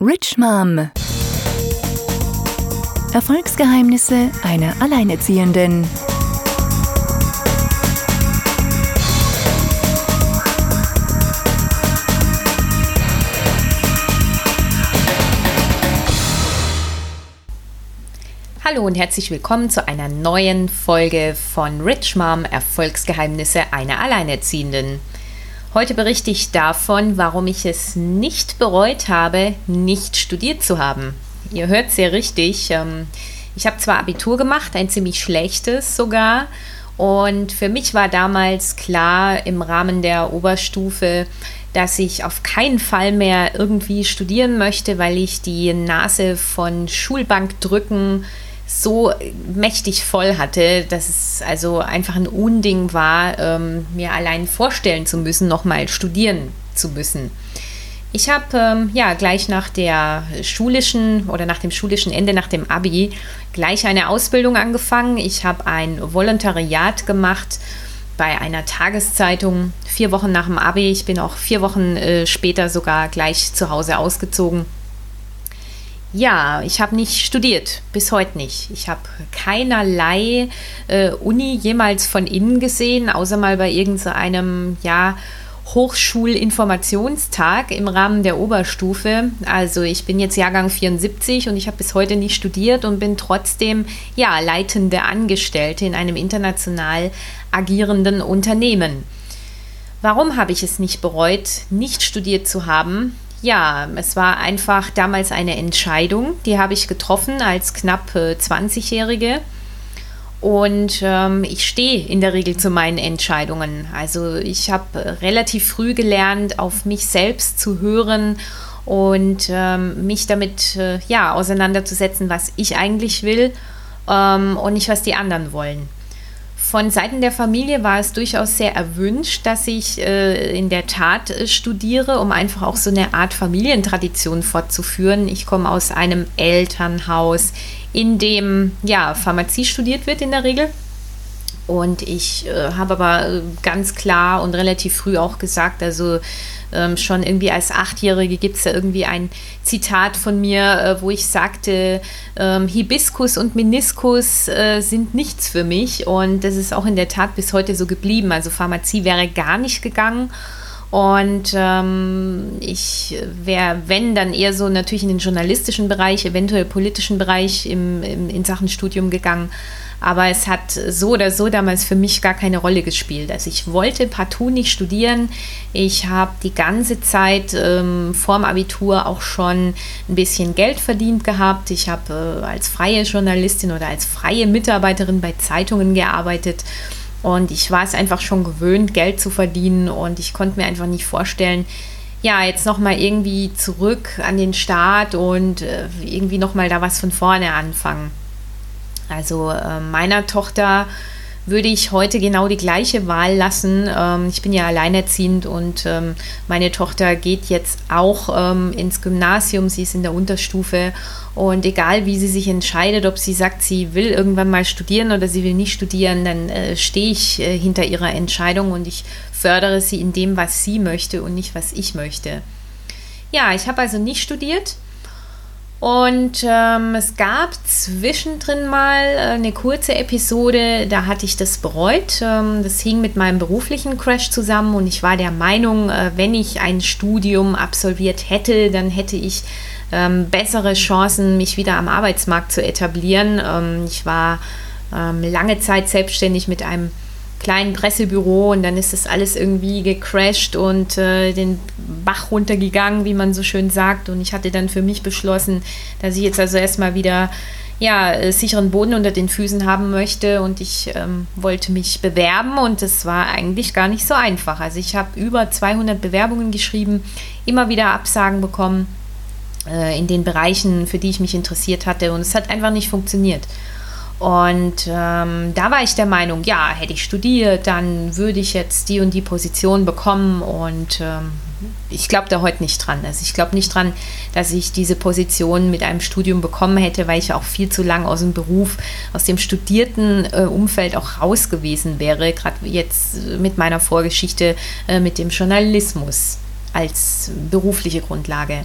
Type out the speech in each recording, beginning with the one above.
Rich Mom. Erfolgsgeheimnisse einer Alleinerziehenden. Hallo und herzlich willkommen zu einer neuen Folge von Rich Mom Erfolgsgeheimnisse einer Alleinerziehenden. Heute berichte ich davon, warum ich es nicht bereut habe, nicht studiert zu haben. Ihr hört sehr richtig. Ähm, ich habe zwar Abitur gemacht, ein ziemlich schlechtes sogar. Und für mich war damals klar im Rahmen der Oberstufe, dass ich auf keinen Fall mehr irgendwie studieren möchte, weil ich die Nase von Schulbank drücken so mächtig voll hatte, dass es also einfach ein Unding war, ähm, mir allein vorstellen zu müssen, nochmal studieren zu müssen. Ich habe ähm, ja gleich nach der schulischen oder nach dem schulischen Ende, nach dem Abi, gleich eine Ausbildung angefangen. Ich habe ein Volontariat gemacht bei einer Tageszeitung, vier Wochen nach dem Abi. Ich bin auch vier Wochen äh, später sogar gleich zu Hause ausgezogen ja, ich habe nicht studiert, bis heute nicht. Ich habe keinerlei äh, Uni jemals von innen gesehen, außer mal bei irgendeinem, ja, Hochschulinformationstag im Rahmen der Oberstufe. Also ich bin jetzt Jahrgang 74 und ich habe bis heute nicht studiert und bin trotzdem ja leitende Angestellte in einem international agierenden Unternehmen. Warum habe ich es nicht bereut, nicht studiert zu haben? Ja, es war einfach damals eine Entscheidung, die habe ich getroffen als knapp 20-Jährige. Und ähm, ich stehe in der Regel zu meinen Entscheidungen. Also ich habe relativ früh gelernt, auf mich selbst zu hören und ähm, mich damit äh, ja, auseinanderzusetzen, was ich eigentlich will ähm, und nicht, was die anderen wollen. Von Seiten der Familie war es durchaus sehr erwünscht, dass ich äh, in der Tat äh, studiere, um einfach auch so eine Art Familientradition fortzuführen. Ich komme aus einem Elternhaus, in dem ja Pharmazie studiert wird in der Regel. Und ich äh, habe aber äh, ganz klar und relativ früh auch gesagt, also ähm, schon irgendwie als Achtjährige gibt es da irgendwie ein Zitat von mir, äh, wo ich sagte, ähm, Hibiskus und Meniskus äh, sind nichts für mich. Und das ist auch in der Tat bis heute so geblieben. Also Pharmazie wäre gar nicht gegangen. Und ähm, ich wäre, wenn, dann eher so natürlich in den journalistischen Bereich, eventuell politischen Bereich im, im, in Sachen Studium gegangen. Aber es hat so oder so damals für mich gar keine Rolle gespielt. Also ich wollte partout nicht studieren. Ich habe die ganze Zeit ähm, vorm Abitur auch schon ein bisschen Geld verdient gehabt. Ich habe äh, als freie Journalistin oder als freie Mitarbeiterin bei Zeitungen gearbeitet. Und ich war es einfach schon gewöhnt, Geld zu verdienen. Und ich konnte mir einfach nicht vorstellen, ja, jetzt nochmal irgendwie zurück an den Start und äh, irgendwie nochmal da was von vorne anfangen. Also äh, meiner Tochter würde ich heute genau die gleiche Wahl lassen. Ähm, ich bin ja alleinerziehend und ähm, meine Tochter geht jetzt auch ähm, ins Gymnasium. Sie ist in der Unterstufe und egal wie sie sich entscheidet, ob sie sagt, sie will irgendwann mal studieren oder sie will nicht studieren, dann äh, stehe ich äh, hinter ihrer Entscheidung und ich fördere sie in dem, was sie möchte und nicht, was ich möchte. Ja, ich habe also nicht studiert und ähm, es gab zwischendrin mal äh, eine kurze Episode, da hatte ich das bereut. Ähm, das hing mit meinem beruflichen Crash zusammen und ich war der Meinung, äh, wenn ich ein Studium absolviert hätte, dann hätte ich ähm, bessere Chancen, mich wieder am Arbeitsmarkt zu etablieren. Ähm, ich war ähm, lange Zeit selbstständig mit einem kleinen Pressebüro und dann ist das alles irgendwie gecrashed und äh, den Bach runtergegangen, wie man so schön sagt. Und ich hatte dann für mich beschlossen, dass ich jetzt also erstmal wieder ja, äh, sicheren Boden unter den Füßen haben möchte und ich ähm, wollte mich bewerben und das war eigentlich gar nicht so einfach. Also ich habe über 200 Bewerbungen geschrieben, immer wieder Absagen bekommen äh, in den Bereichen, für die ich mich interessiert hatte und es hat einfach nicht funktioniert. Und ähm, da war ich der Meinung, ja, hätte ich studiert, dann würde ich jetzt die und die Position bekommen. Und ähm, ich glaube da heute nicht dran. Also ich glaube nicht dran, dass ich diese Position mit einem Studium bekommen hätte, weil ich auch viel zu lang aus dem Beruf, aus dem studierten äh, Umfeld auch raus gewesen wäre, gerade jetzt mit meiner Vorgeschichte äh, mit dem Journalismus als berufliche Grundlage.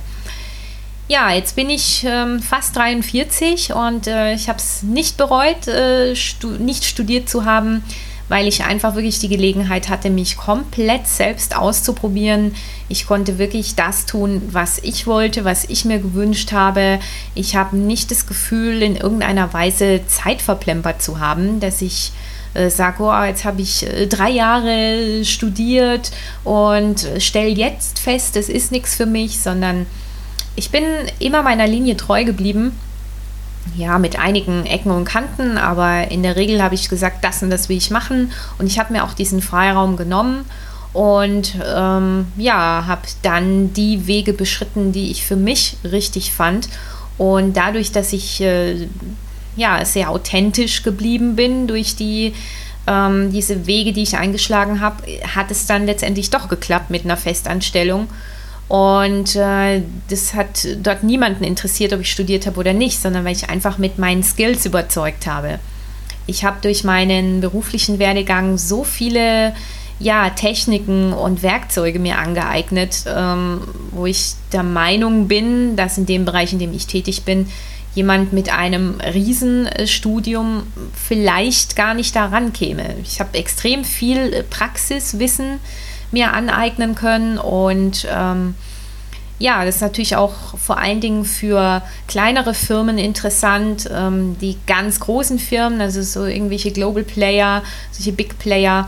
Ja, jetzt bin ich ähm, fast 43 und äh, ich habe es nicht bereut, äh, stu nicht studiert zu haben, weil ich einfach wirklich die Gelegenheit hatte, mich komplett selbst auszuprobieren. Ich konnte wirklich das tun, was ich wollte, was ich mir gewünscht habe. Ich habe nicht das Gefühl, in irgendeiner Weise Zeit verplempert zu haben, dass ich äh, sage, oh, jetzt habe ich äh, drei Jahre studiert und stelle jetzt fest, es ist nichts für mich, sondern ich bin immer meiner Linie treu geblieben. Ja, mit einigen Ecken und Kanten, aber in der Regel habe ich gesagt, das und das will ich machen. Und ich habe mir auch diesen Freiraum genommen und ähm, ja, habe dann die Wege beschritten, die ich für mich richtig fand. Und dadurch, dass ich äh, ja sehr authentisch geblieben bin durch die ähm, diese Wege, die ich eingeschlagen habe, hat es dann letztendlich doch geklappt mit einer Festanstellung. Und äh, das hat dort niemanden interessiert, ob ich studiert habe oder nicht, sondern weil ich einfach mit meinen Skills überzeugt habe. Ich habe durch meinen beruflichen Werdegang so viele ja, Techniken und Werkzeuge mir angeeignet, ähm, wo ich der Meinung bin, dass in dem Bereich, in dem ich tätig bin, jemand mit einem Riesenstudium vielleicht gar nicht daran käme. Ich habe extrem viel Praxiswissen mir aneignen können. Und ähm, ja, das ist natürlich auch vor allen Dingen für kleinere Firmen interessant. Ähm, die ganz großen Firmen, also so irgendwelche Global Player, solche Big Player,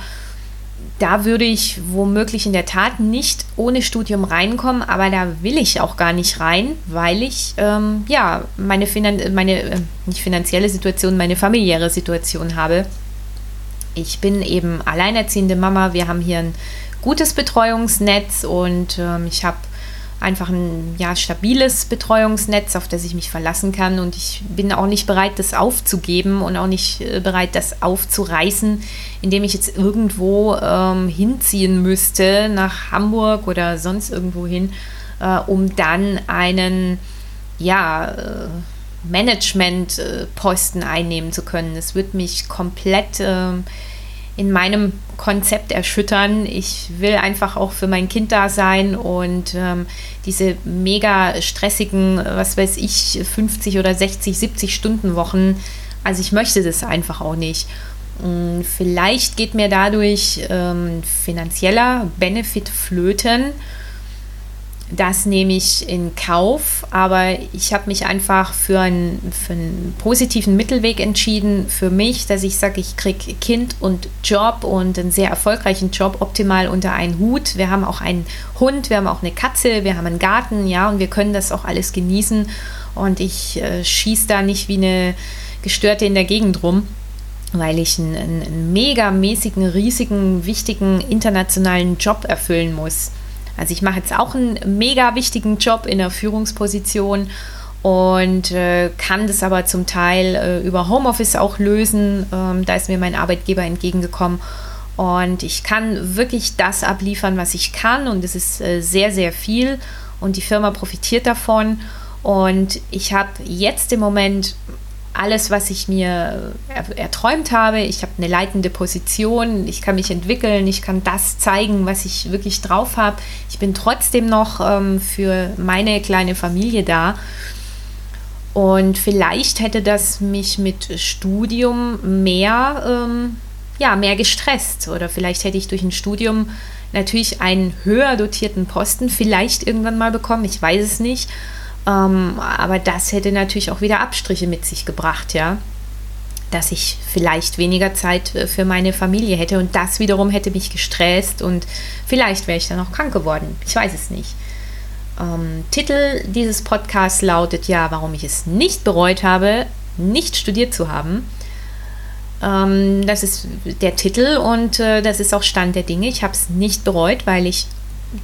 da würde ich womöglich in der Tat nicht ohne Studium reinkommen, aber da will ich auch gar nicht rein, weil ich ähm, ja meine, Finan meine äh, nicht finanzielle Situation, meine familiäre Situation habe. Ich bin eben alleinerziehende Mama. Wir haben hier ein gutes Betreuungsnetz und ähm, ich habe einfach ein ja, stabiles Betreuungsnetz, auf das ich mich verlassen kann. Und ich bin auch nicht bereit, das aufzugeben und auch nicht äh, bereit, das aufzureißen, indem ich jetzt irgendwo ähm, hinziehen müsste, nach Hamburg oder sonst irgendwo hin, äh, um dann einen, ja, äh, Management-Posten einnehmen zu können. Es wird mich komplett ähm, in meinem Konzept erschüttern. Ich will einfach auch für mein Kind da sein und ähm, diese mega stressigen, was weiß ich, 50 oder 60, 70 Stunden Wochen, also ich möchte das einfach auch nicht. Und vielleicht geht mir dadurch ähm, finanzieller Benefit flöten das nehme ich in Kauf, aber ich habe mich einfach für einen, für einen positiven Mittelweg entschieden für mich, dass ich sage, ich kriege Kind und Job und einen sehr erfolgreichen Job optimal unter einen Hut. Wir haben auch einen Hund, wir haben auch eine Katze, wir haben einen Garten, ja, und wir können das auch alles genießen. Und ich äh, schieße da nicht wie eine Gestörte in der Gegend rum weil ich einen, einen megamäßigen, riesigen, wichtigen internationalen Job erfüllen muss. Also ich mache jetzt auch einen mega wichtigen Job in der Führungsposition und äh, kann das aber zum Teil äh, über Homeoffice auch lösen. Ähm, da ist mir mein Arbeitgeber entgegengekommen. Und ich kann wirklich das abliefern, was ich kann. Und es ist äh, sehr, sehr viel. Und die Firma profitiert davon. Und ich habe jetzt im Moment alles, was ich mir erträumt habe. Ich habe eine leitende Position, ich kann mich entwickeln, ich kann das zeigen, was ich wirklich drauf habe. Ich bin trotzdem noch ähm, für meine kleine Familie da. Und vielleicht hätte das mich mit Studium mehr, ähm, ja, mehr gestresst. Oder vielleicht hätte ich durch ein Studium natürlich einen höher dotierten Posten vielleicht irgendwann mal bekommen. Ich weiß es nicht. Ähm, aber das hätte natürlich auch wieder Abstriche mit sich gebracht, ja. Dass ich vielleicht weniger Zeit äh, für meine Familie hätte und das wiederum hätte mich gestresst und vielleicht wäre ich dann auch krank geworden. Ich weiß es nicht. Ähm, Titel dieses Podcasts lautet ja, warum ich es nicht bereut habe, nicht studiert zu haben. Ähm, das ist der Titel und äh, das ist auch Stand der Dinge. Ich habe es nicht bereut, weil ich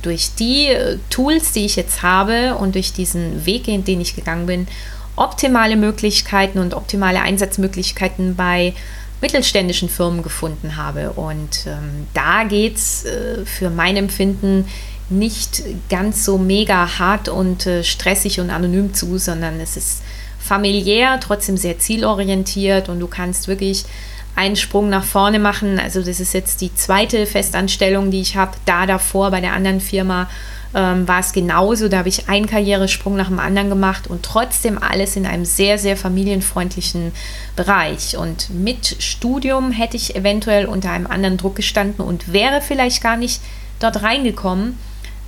durch die äh, Tools, die ich jetzt habe und durch diesen Weg, in den ich gegangen bin, optimale Möglichkeiten und optimale Einsatzmöglichkeiten bei mittelständischen Firmen gefunden habe. Und ähm, da geht es äh, für mein Empfinden nicht ganz so mega hart und äh, stressig und anonym zu, sondern es ist familiär, trotzdem sehr zielorientiert und du kannst wirklich einen Sprung nach vorne machen. Also das ist jetzt die zweite Festanstellung, die ich habe. Da davor bei der anderen Firma ähm, war es genauso. Da habe ich einen Karrieresprung nach dem anderen gemacht und trotzdem alles in einem sehr, sehr familienfreundlichen Bereich. Und mit Studium hätte ich eventuell unter einem anderen Druck gestanden und wäre vielleicht gar nicht dort reingekommen,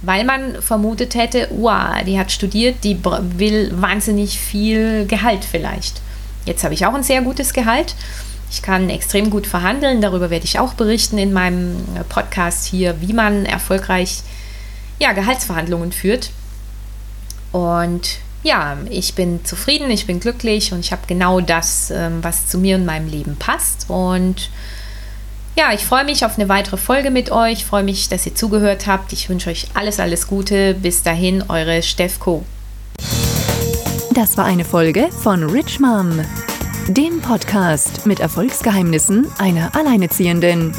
weil man vermutet hätte, wow, die hat studiert, die will wahnsinnig viel Gehalt vielleicht. Jetzt habe ich auch ein sehr gutes Gehalt. Ich kann extrem gut verhandeln. Darüber werde ich auch berichten in meinem äh, Podcast hier, wie man erfolgreich ja, Gehaltsverhandlungen führt. Und ja, ich bin zufrieden, ich bin glücklich und ich habe genau das, ähm, was zu mir und meinem Leben passt. Und ja, ich freue mich auf eine weitere Folge mit euch. Ich freue mich, dass ihr zugehört habt. Ich wünsche euch alles, alles Gute. Bis dahin, eure Steff Co. Das war eine Folge von Rich Mom, dem Podcast mit Erfolgsgeheimnissen einer Alleinerziehenden.